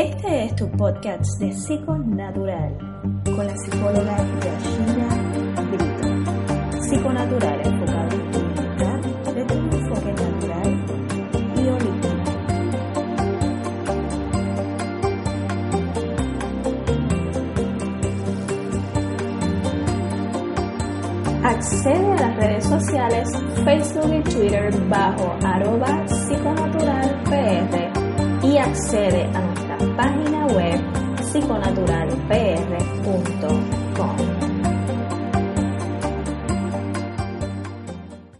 Este es tu podcast de Psiconatural con la psicóloga Yashira Brito. Psiconatural enfocado en tu bienestar desde un enfoque natural y holístico. Accede a las redes sociales Facebook y Twitter bajo arroba psiconaturalpr y accede a página web psiconaturalpr.com.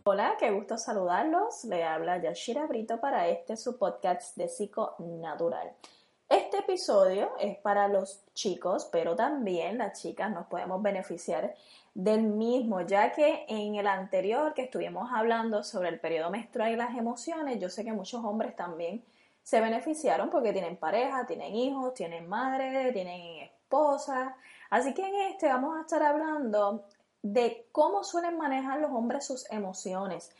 Hola, qué gusto saludarlos. Le habla Yashira Brito para este su podcast de Psiconatural. Este episodio es para los chicos, pero también las chicas nos podemos beneficiar del mismo, ya que en el anterior que estuvimos hablando sobre el periodo menstrual y las emociones, yo sé que muchos hombres también se beneficiaron porque tienen pareja, tienen hijos, tienen madre, tienen esposa. Así que en este vamos a estar hablando de cómo suelen manejar los hombres sus emociones.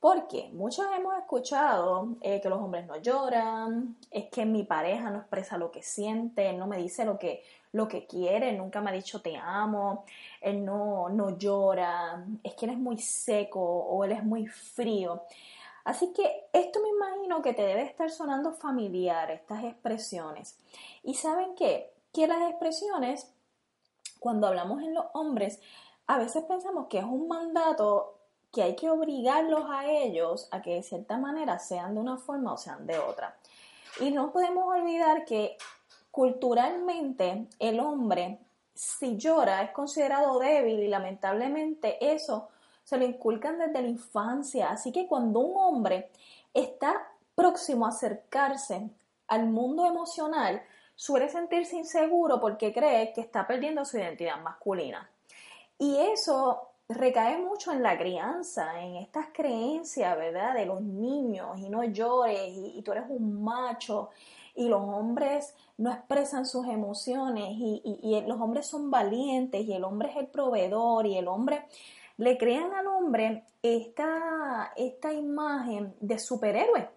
Porque muchos hemos escuchado eh, que los hombres no lloran, es que mi pareja no expresa lo que siente, no me dice lo que, lo que quiere, nunca me ha dicho te amo, él no, no llora, es que él es muy seco o él es muy frío. Así que esto me imagino que te debe estar sonando familiar, estas expresiones. Y saben qué? Que las expresiones, cuando hablamos en los hombres, a veces pensamos que es un mandato que hay que obligarlos a ellos a que de cierta manera sean de una forma o sean de otra. Y no podemos olvidar que culturalmente el hombre, si llora, es considerado débil y lamentablemente eso se lo inculcan desde la infancia. Así que cuando un hombre está próximo a acercarse al mundo emocional, suele sentirse inseguro porque cree que está perdiendo su identidad masculina. Y eso recae mucho en la crianza, en estas creencias, ¿verdad? De los niños y no llores y, tú eres un macho y los hombres no expresan sus emociones y, los hombres son valientes y el hombre es el proveedor y el hombre le crean al hombre esta, esta imagen de superhéroe,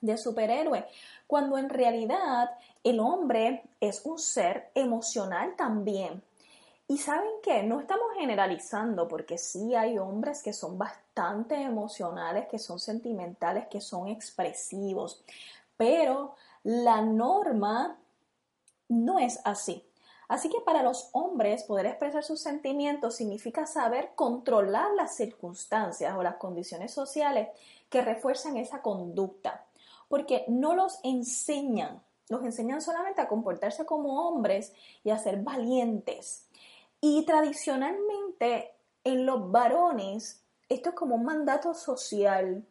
de superhéroe, cuando en realidad el hombre es un ser emocional también. Y saben qué, no estamos generalizando porque sí hay hombres que son bastante emocionales, que son sentimentales, que son expresivos, pero la norma no es así. Así que para los hombres poder expresar sus sentimientos significa saber controlar las circunstancias o las condiciones sociales que refuerzan esa conducta, porque no los enseñan, los enseñan solamente a comportarse como hombres y a ser valientes. Y tradicionalmente en los varones esto es como un mandato social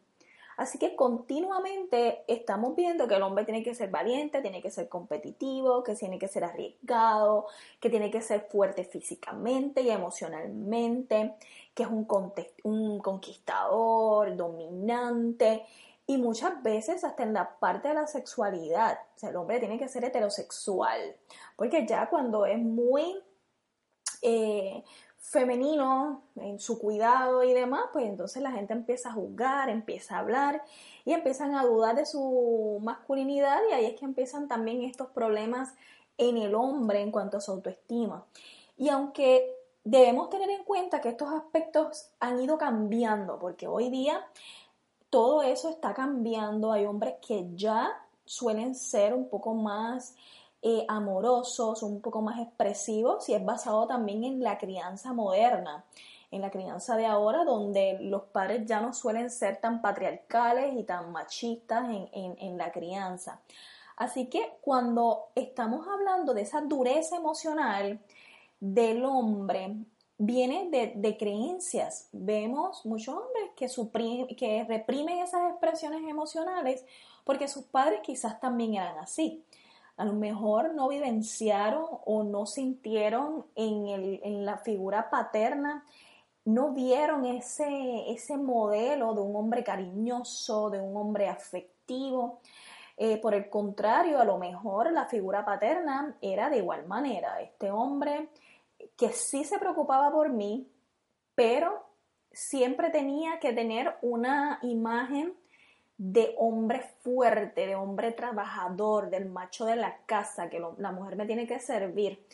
Así que continuamente estamos viendo que el hombre tiene que ser valiente, tiene que ser competitivo, que tiene que ser arriesgado, que tiene que ser fuerte físicamente y emocionalmente, que es un, un conquistador, dominante y muchas veces hasta en la parte de la sexualidad. O sea, el hombre tiene que ser heterosexual, porque ya cuando es muy eh, femenino en su cuidado y demás, pues entonces la gente empieza a juzgar, empieza a hablar y empiezan a dudar de su masculinidad y ahí es que empiezan también estos problemas en el hombre en cuanto a su autoestima. Y aunque debemos tener en cuenta que estos aspectos han ido cambiando, porque hoy día todo eso está cambiando, hay hombres que ya suelen ser un poco más eh, amorosos, un poco más expresivos y es basado también en la crianza moderna, en la crianza de ahora donde los padres ya no suelen ser tan patriarcales y tan machistas en, la crianza. Así que cuando estamos hablando de esa dureza emocional del hombre, viene de, creencias. Vemos muchos hombres que, que reprimen esas expresiones emocionales porque sus padres quizás también eran así a lo mejor no vivenciaron o no sintieron en, la figura paterna, no vieron ese, ese modelo de un hombre cariñoso, de un hombre afectivo. Eh, por el contrario, a lo mejor la figura paterna era de igual manera. Este hombre que sí se preocupaba por mí, pero siempre tenía que tener una imagen de hombre fuerte, de hombre trabajador, del macho de la casa, que la mujer me tiene que servir.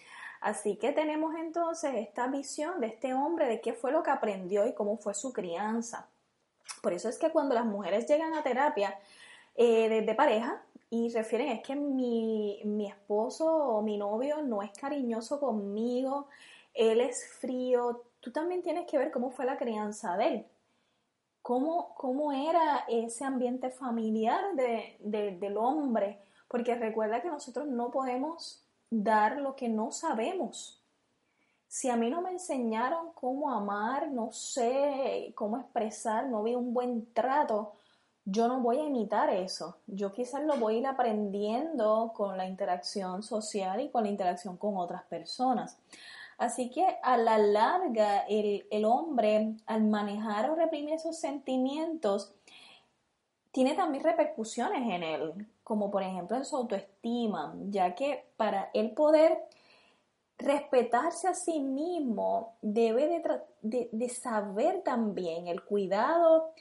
Así que tenemos entonces esta visión de este hombre, de qué fue lo que aprendió y cómo fue su crianza. Por eso es que cuando las mujeres llegan a terapia eh, de, pareja y refieren es que mi, mi esposo o mi novio no es cariñoso conmigo, él es frío, tú también tienes que ver cómo fue la crianza de él. Cómo, cómo era ese ambiente familiar del hombre, porque recuerda que nosotros no podemos dar lo que no sabemos. Si a mí no me enseñaron cómo amar, no sé cómo expresar, no vi un buen trato, yo no voy a imitar eso. Yo quizás lo voy a ir aprendiendo con la interacción social y con la interacción con otras personas. Así que a la larga el, el hombre al manejar o reprimir esos sentimientos tiene también repercusiones en él, como por ejemplo en su autoestima, ya que para él poder respetarse a sí mismo debe de, saber también el cuidado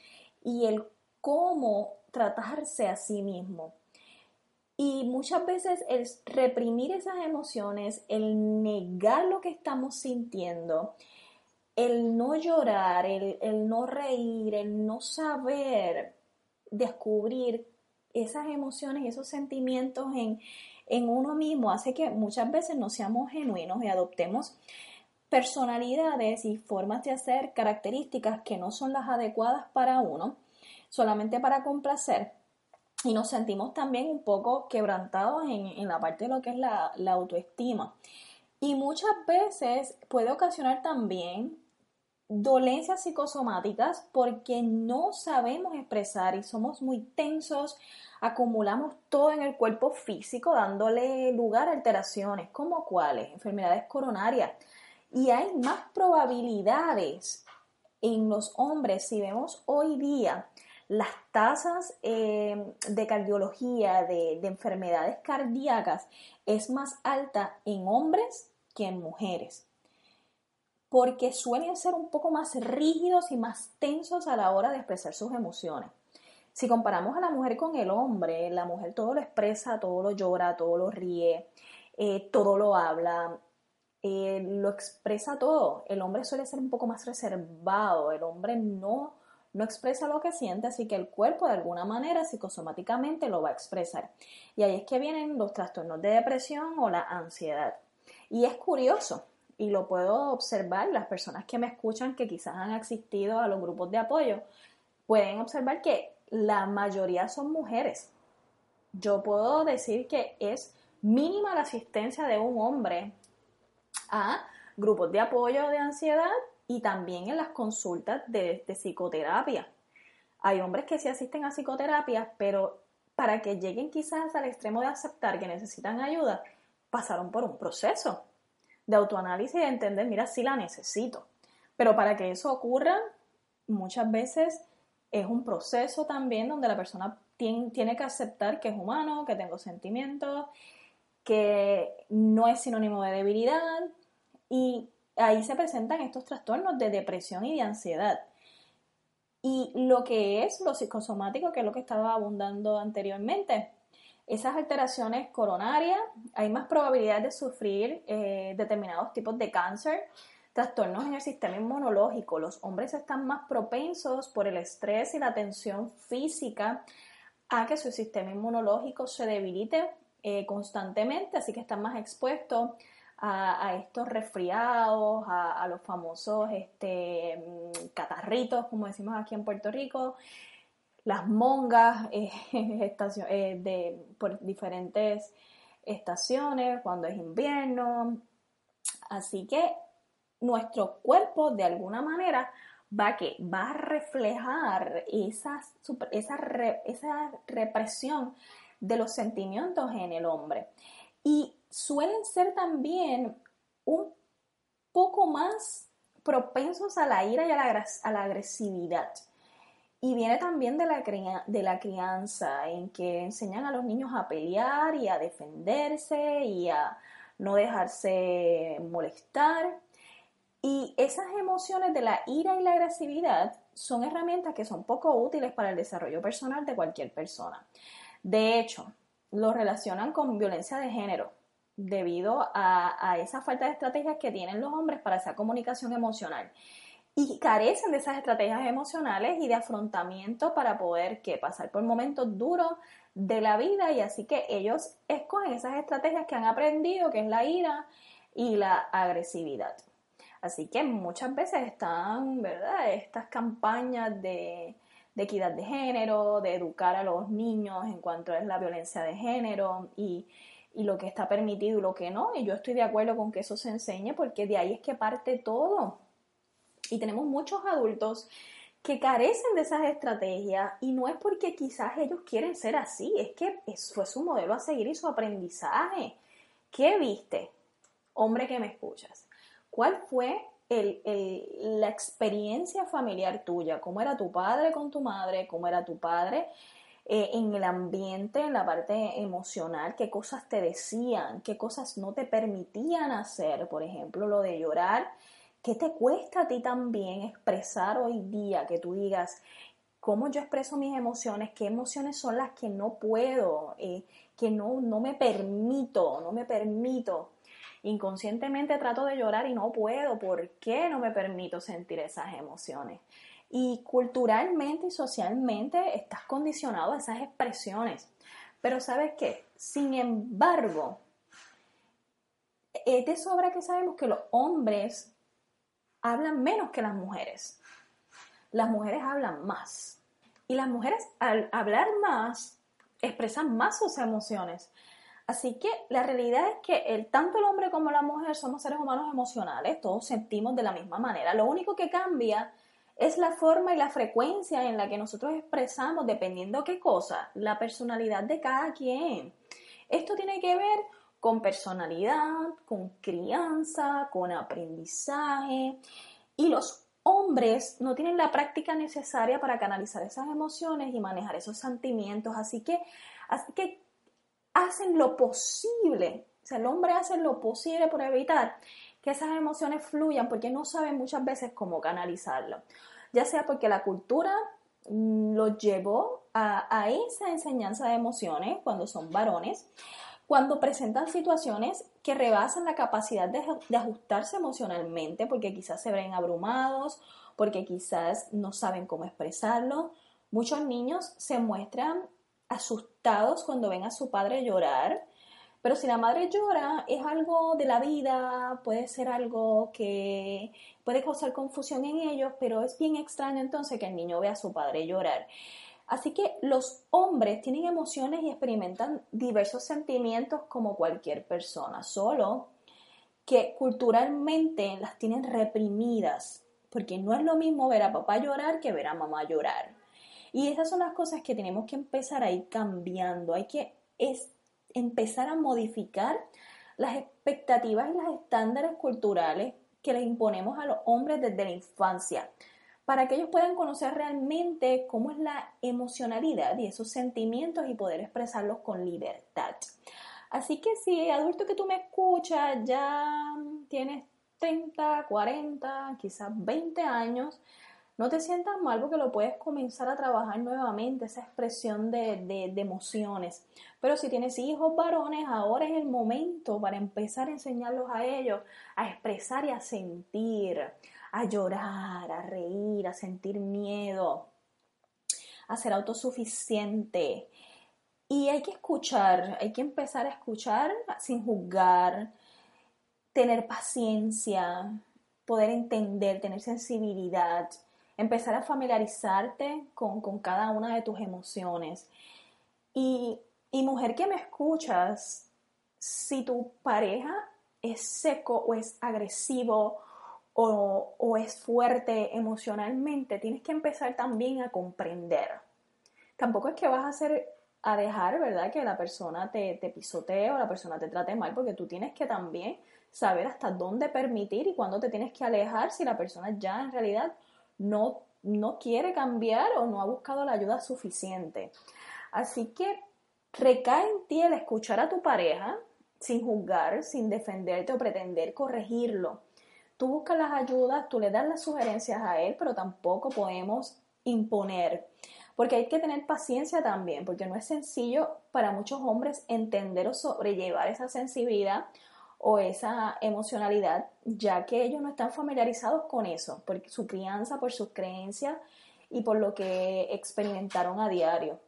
y el cómo tratarse a sí mismo. Y muchas veces el reprimir esas emociones, el negar lo que estamos sintiendo, el no llorar, el, el no reír, el no saber descubrir esas emociones y esos sentimientos en, uno mismo hace que muchas veces no seamos genuinos y adoptemos personalidades y formas de hacer características que no son las adecuadas para uno, solamente para complacer. Y nos sentimos también un poco quebrantados en, la parte de lo que es la, la autoestima. Y muchas veces puede ocasionar también dolencias psicosomáticas porque no sabemos expresar y somos muy tensos, acumulamos todo en el cuerpo físico dándole lugar a alteraciones como cuáles, enfermedades coronarias. Y hay más probabilidades en los hombres si vemos hoy día las tasas eh, de cardiología, de, de enfermedades cardíacas, es más alta en hombres que en mujeres porque suelen ser un poco más rígidos y más tensos a la hora de expresar sus emociones. Si comparamos a la mujer con el hombre, la mujer todo lo expresa, todo lo llora, todo lo ríe, eh, todo lo habla, eh, lo expresa todo. El hombre suele ser un poco más reservado, el hombre no, no expresa lo que siente, así que el cuerpo de alguna manera psicosomáticamente lo va a expresar. Y ahí es que vienen los trastornos de depresión o la ansiedad. Y es curioso, y lo puedo observar, las personas que me escuchan que quizás han asistido a los grupos de apoyo, pueden observar que la mayoría son mujeres. Yo puedo decir que es mínima la asistencia de un hombre a grupos de apoyo de ansiedad y también en las consultas de, psicoterapia. Hay hombres que sí asisten a psicoterapia, pero para que lleguen quizás al extremo de aceptar que necesitan ayuda, pasaron por un proceso de autoanálisis y de entender, mira, sí la necesito. Pero para que eso ocurra, muchas veces es un proceso también donde la persona tiene, tiene que aceptar que es humano, que tengo sentimientos, que no es sinónimo de debilidad y ahí se presentan estos trastornos de depresión y de ansiedad. Y lo que es lo psicosomático, que es lo que estaba abundando anteriormente, esas alteraciones coronarias, hay más probabilidad de sufrir eh, determinados tipos de cáncer, trastornos en el sistema inmunológico. Los hombres están más propensos por el estrés y la tensión física a que su sistema inmunológico se debilite eh, constantemente, así que están más expuestos a, estos resfriados, a, los famosos este, mm, catarritos, como decimos aquí en Puerto Rico, las mongas eh, eh, de, por diferentes estaciones, cuando es invierno. Así que nuestro cuerpo de alguna manera va, que, va a reflejar esa, esa, esa represión de los sentimientos en el hombre. Y suelen ser también un poco más propensos a la ira y a la, a la agresividad. Y viene también de la, de la crianza, en que enseñan a los niños a pelear y a defenderse y a no dejarse molestar. Y esas emociones de la ira y la agresividad son herramientas que son poco útiles para el desarrollo personal de cualquier persona. De hecho, lo relacionan con violencia de género debido a, esa falta de estrategias que tienen los hombres para esa comunicación emocional. Y carecen de esas estrategias emocionales y de afrontamiento para poder que pasar por momentos duros de la vida y así que ellos escogen esas estrategias que han aprendido, que es la ira y la agresividad. Así que muchas veces están, ¿verdad? Estas campañas de equidad de género, de educar a los niños en cuanto a la violencia de género y, y lo que está permitido y lo que no. Y yo estoy de acuerdo con que eso se enseñe porque de ahí es que parte todo. Y tenemos muchos adultos que carecen de esas estrategias y no es porque quizás ellos quieren ser así, es que fue su modelo a seguir y su aprendizaje. ¿Qué viste, hombre que me escuchas? ¿Cuál fue la experiencia familiar tuya? ¿Cómo era tu padre con tu madre? ¿Cómo era tu padre eh, en el ambiente, en la parte emocional? ¿Qué cosas te decían? ¿Qué cosas no te permitían hacer? Por ejemplo, lo de llorar ¿Qué te cuesta a ti también expresar hoy día que tú digas, cómo yo expreso mis emociones, qué emociones son las que no puedo, eh, que no, no me permito, no me permito? Inconscientemente trato de llorar y no puedo. ¿Por qué no me permito sentir esas emociones? Y culturalmente y socialmente estás condicionado a esas expresiones. Pero sabes qué? Sin embargo, es de sobra que sabemos que los hombres hablan menos que las mujeres. Las mujeres hablan más. Y las mujeres al hablar más expresan más sus emociones. Así que la realidad es que el, tanto el hombre como la mujer somos seres humanos emocionales, todos sentimos de la misma manera. Lo único que cambia es la forma y la frecuencia en la que nosotros expresamos, dependiendo qué cosa, la personalidad de cada quien. Esto tiene que ver con personalidad, con crianza, con aprendizaje. Y los hombres no tienen la práctica necesaria para canalizar esas emociones y manejar esos sentimientos, así que, que hacen lo posible, o sea, el hombre hace lo posible por evitar que esas emociones fluyan porque no saben muchas veces cómo canalizarlo, ya sea porque la cultura mm, los llevó a, a esa enseñanza de emociones cuando son varones, cuando presentan situaciones que rebasan la capacidad de, ajustarse emocionalmente, porque quizás se ven abrumados, porque quizás no saben cómo expresarlo. Muchos niños se muestran asustados cuando ven a su padre llorar, pero si la madre llora es algo de la vida, puede ser algo que puede causar confusión en ellos, pero es bien extraño entonces que el niño vea a su padre llorar. Así que los hombres tienen emociones y experimentan diversos sentimientos como cualquier persona, solo que culturalmente las tienen reprimidas, porque no es lo mismo ver a papá llorar que ver a mamá llorar. Y esas son las cosas que tenemos que empezar a ir cambiando, hay que empezar a modificar las expectativas y los estándares culturales que les imponemos a los hombres desde la infancia para que ellos puedan conocer realmente cómo es la emocionalidad y esos sentimientos y poder expresarlos con libertad. Así que si adulto que tú me escuchas ya tienes 30, 40, quizás 20 años, no te sientas mal porque lo puedes comenzar a trabajar nuevamente, esa expresión de, de, emociones. Pero si tienes hijos varones, ahora es el momento para empezar a enseñarlos a ellos a expresar y a sentir, a llorar, a reír, a sentir miedo, a ser autosuficiente. Y hay que escuchar, hay que empezar a escuchar sin juzgar, tener paciencia, poder entender, tener sensibilidad, empezar a familiarizarte con, cada una de tus emociones. Y, y mujer que me escuchas, si tu pareja es seco o es agresivo o, es fuerte emocionalmente, tienes que empezar también a comprender. Tampoco es que vas a hacer a dejar, ¿verdad? Que la persona te, te pisotee o la persona te trate mal, porque tú tienes que también saber hasta dónde permitir y cuándo te tienes que alejar si la persona ya en realidad no, no quiere cambiar o no ha buscado la ayuda suficiente. Así que recae en ti el escuchar a tu pareja sin juzgar, sin defenderte o pretender corregirlo tú buscas las ayudas, tú le das las sugerencias a él, pero tampoco podemos imponer. Porque hay que tener paciencia también, porque no es sencillo para muchos hombres entender o sobrellevar esa sensibilidad o esa emocionalidad, ya que ellos no están familiarizados con eso, por su crianza, por sus creencias y por lo que experimentaron a diario.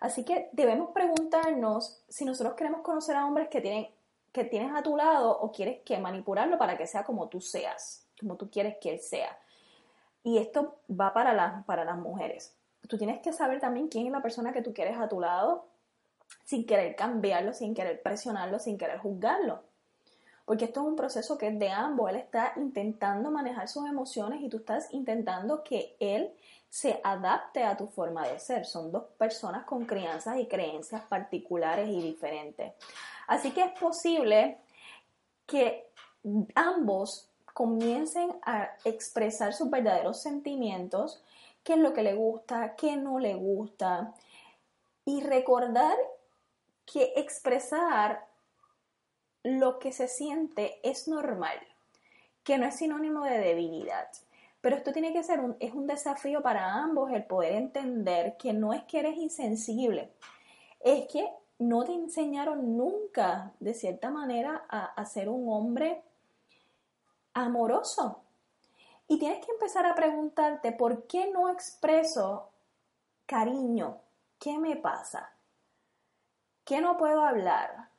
Así que debemos preguntarnos si nosotros queremos conocer a hombres que tienen que tienes a tu lado o quieres que manipularlo para que sea como tú seas, como tú quieres que él sea. Y esto va para, las para las mujeres. Tú tienes que saber también quién es la persona que tú quieres a tu lado sin querer cambiarlo, sin querer presionarlo, sin querer juzgarlo. Porque esto es un proceso que es de ambos. Él está intentando manejar sus emociones y tú estás intentando que él se adapte a tu forma de ser. Son dos personas con crianzas y creencias particulares y diferentes. Así que es posible que ambos comiencen a expresar sus verdaderos sentimientos, qué es lo que le gusta, qué no le gusta, y recordar que expresar lo que se siente es normal, que no es sinónimo de debilidad. Pero esto tiene que ser un, es un desafío para ambos el poder entender que no es que eres insensible, es que no te enseñaron nunca, de cierta manera, a, ser un hombre amoroso. Y tienes que empezar a preguntarte, ¿por qué no expreso cariño? ¿Qué me pasa? ¿Qué no puedo hablar?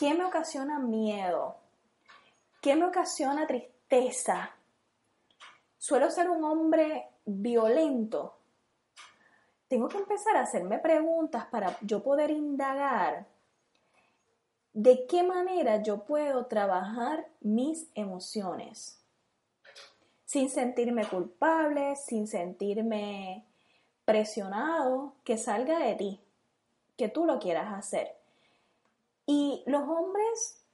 ¿Qué me ocasiona miedo? ¿Qué me ocasiona tristeza? Suelo ser un hombre violento tengo que empezar a hacerme preguntas para yo poder indagar de qué manera yo puedo trabajar mis emociones sin sentirme culpable, sin sentirme presionado, que salga de ti, que tú lo quieras hacer. Y los hombres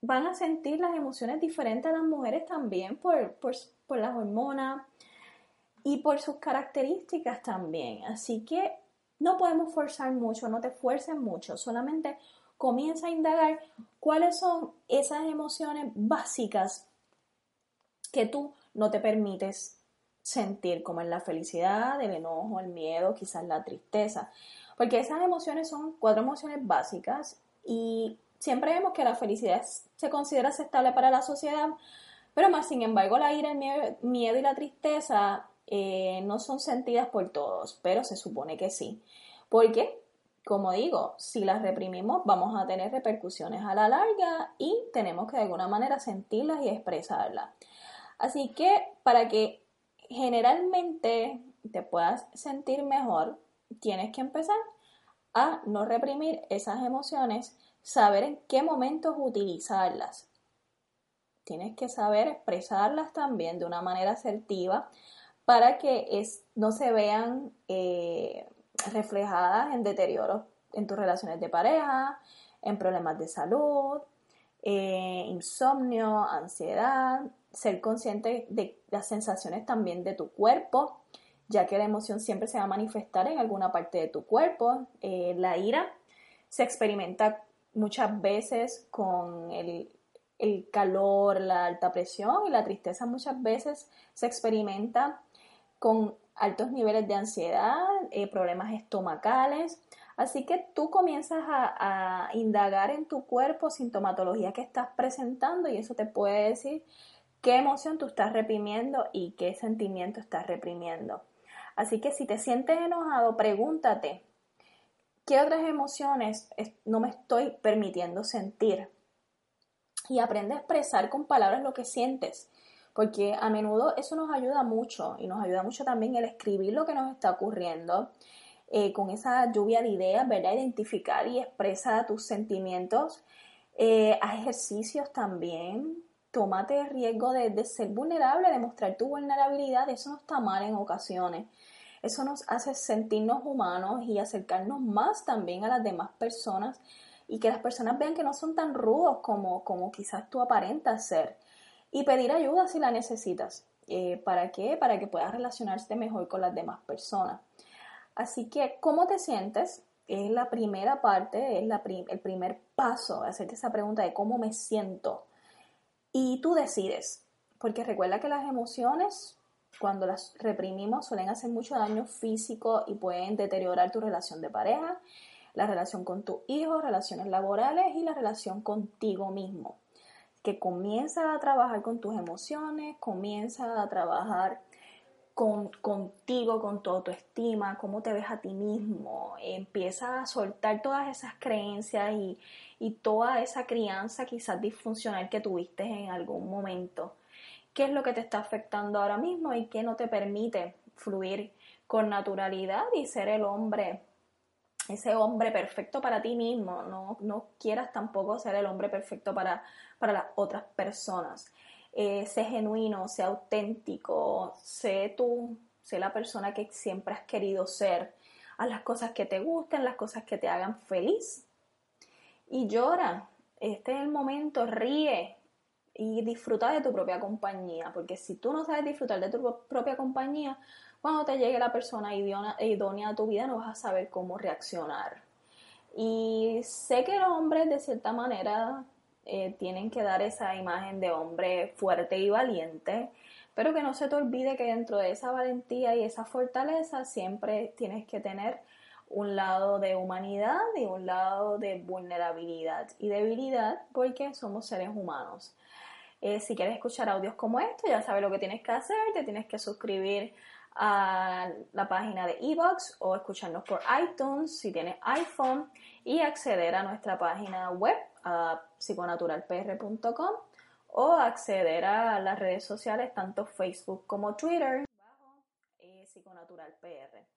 van a sentir las emociones diferentes a las mujeres también por, por, por las hormonas, y por sus características también. Así que no podemos forzar mucho, no te fuerces mucho, solamente comienza a indagar cuáles son esas emociones básicas que tú no te permites sentir, como es la felicidad, el enojo, el miedo, quizás la tristeza. Porque esas emociones son cuatro emociones básicas y siempre vemos que la felicidad se considera aceptable para la sociedad, pero más sin embargo la ira, el miedo y la tristeza eh, no son sentidas por todos, pero se supone que sí. Porque, como digo, si las reprimimos vamos a tener repercusiones a la larga y tenemos que de alguna manera sentirlas y expresarlas. Así que para que generalmente te puedas sentir mejor, tienes que empezar a no reprimir esas emociones, saber en qué momentos utilizarlas. Tienes que saber expresarlas también de una manera asertiva, para que es, no se vean eh, reflejadas en deterioros en tus relaciones de pareja, en problemas de salud, eh, insomnio, ansiedad, ser consciente de las sensaciones también de tu cuerpo, ya que la emoción siempre se va a manifestar en alguna parte de tu cuerpo. Eh, la ira se experimenta muchas veces con el, calor, la alta presión y la tristeza muchas veces se experimenta con altos niveles de ansiedad, eh, problemas estomacales. Así que tú comienzas a, indagar en tu cuerpo sintomatología que estás presentando y eso te puede decir qué emoción tú estás reprimiendo y qué sentimiento estás reprimiendo. Así que si te sientes enojado, pregúntate, ¿qué otras emociones no me estoy permitiendo sentir? Y aprende a expresar con palabras lo que sientes porque a menudo eso nos ayuda mucho y nos ayuda mucho también el escribir lo que nos está ocurriendo. Eh, con esa lluvia de ideas, ¿verdad? Identificar y expresar tus sentimientos. Eh, haz ejercicios también. Tómate el riesgo de, ser vulnerable, de mostrar tu vulnerabilidad. Eso no está mal en ocasiones. Eso nos hace sentirnos humanos y acercarnos más también a las demás personas y que las personas vean que no son tan rudos como, como quizás tú aparentas ser y pedir ayuda si la necesitas. Eh, ¿Para qué? Para que puedas relacionarte mejor con las demás personas. Así que, ¿cómo te sientes? Es la primera parte, es la el primer paso, hacerte esa pregunta de cómo me siento. Y tú decides porque recuerda que las emociones, cuando las reprimimos, suelen hacer mucho daño físico y pueden deteriorar tu relación de pareja, la relación con tu hijo, relaciones laborales y la relación contigo mismo. Que comienza a trabajar con tus emociones, comienza a trabajar con, contigo, con tu autoestima, cómo te ves a ti mismo, empieza a soltar todas esas creencias y, y toda esa crianza quizás disfuncional que tuviste en algún momento. ¿Qué es lo que te está afectando ahora mismo y qué no te permite fluir con naturalidad y ser el hombre, ese hombre perfecto para ti mismo? No, no quieras tampoco ser el hombre perfecto para, para las otras personas eh, sé genuino, sé auténtico, sé tú, sé la persona que siempre has querido ser, haz las cosas que te gusten, las cosas que te hagan feliz. Y llora, este es el momento, ríe y disfruta de tu propia compañía, porque si tú no sabes disfrutar de tu propia compañía, cuando te llegue la persona idónea a tu vida no vas a saber cómo reaccionar. Y sé que los hombres de cierta manera eh, tienen que dar esa imagen de hombre fuerte y valiente, pero que no se te olvide que dentro de esa valentía y esa fortaleza siempre tienes que tener un lado de humanidad y un lado de vulnerabilidad y debilidad porque somos seres humanos. Eh, si quieres escuchar audios como esto, ya sabes lo que tienes que hacer, te tienes que suscribir a la página de Evox o escucharnos por iTunes si tienes iPhone y acceder a nuestra página web a psiconaturalpr.com o acceder a las redes sociales tanto Facebook como Twitter bajo eh, psiconaturalpr.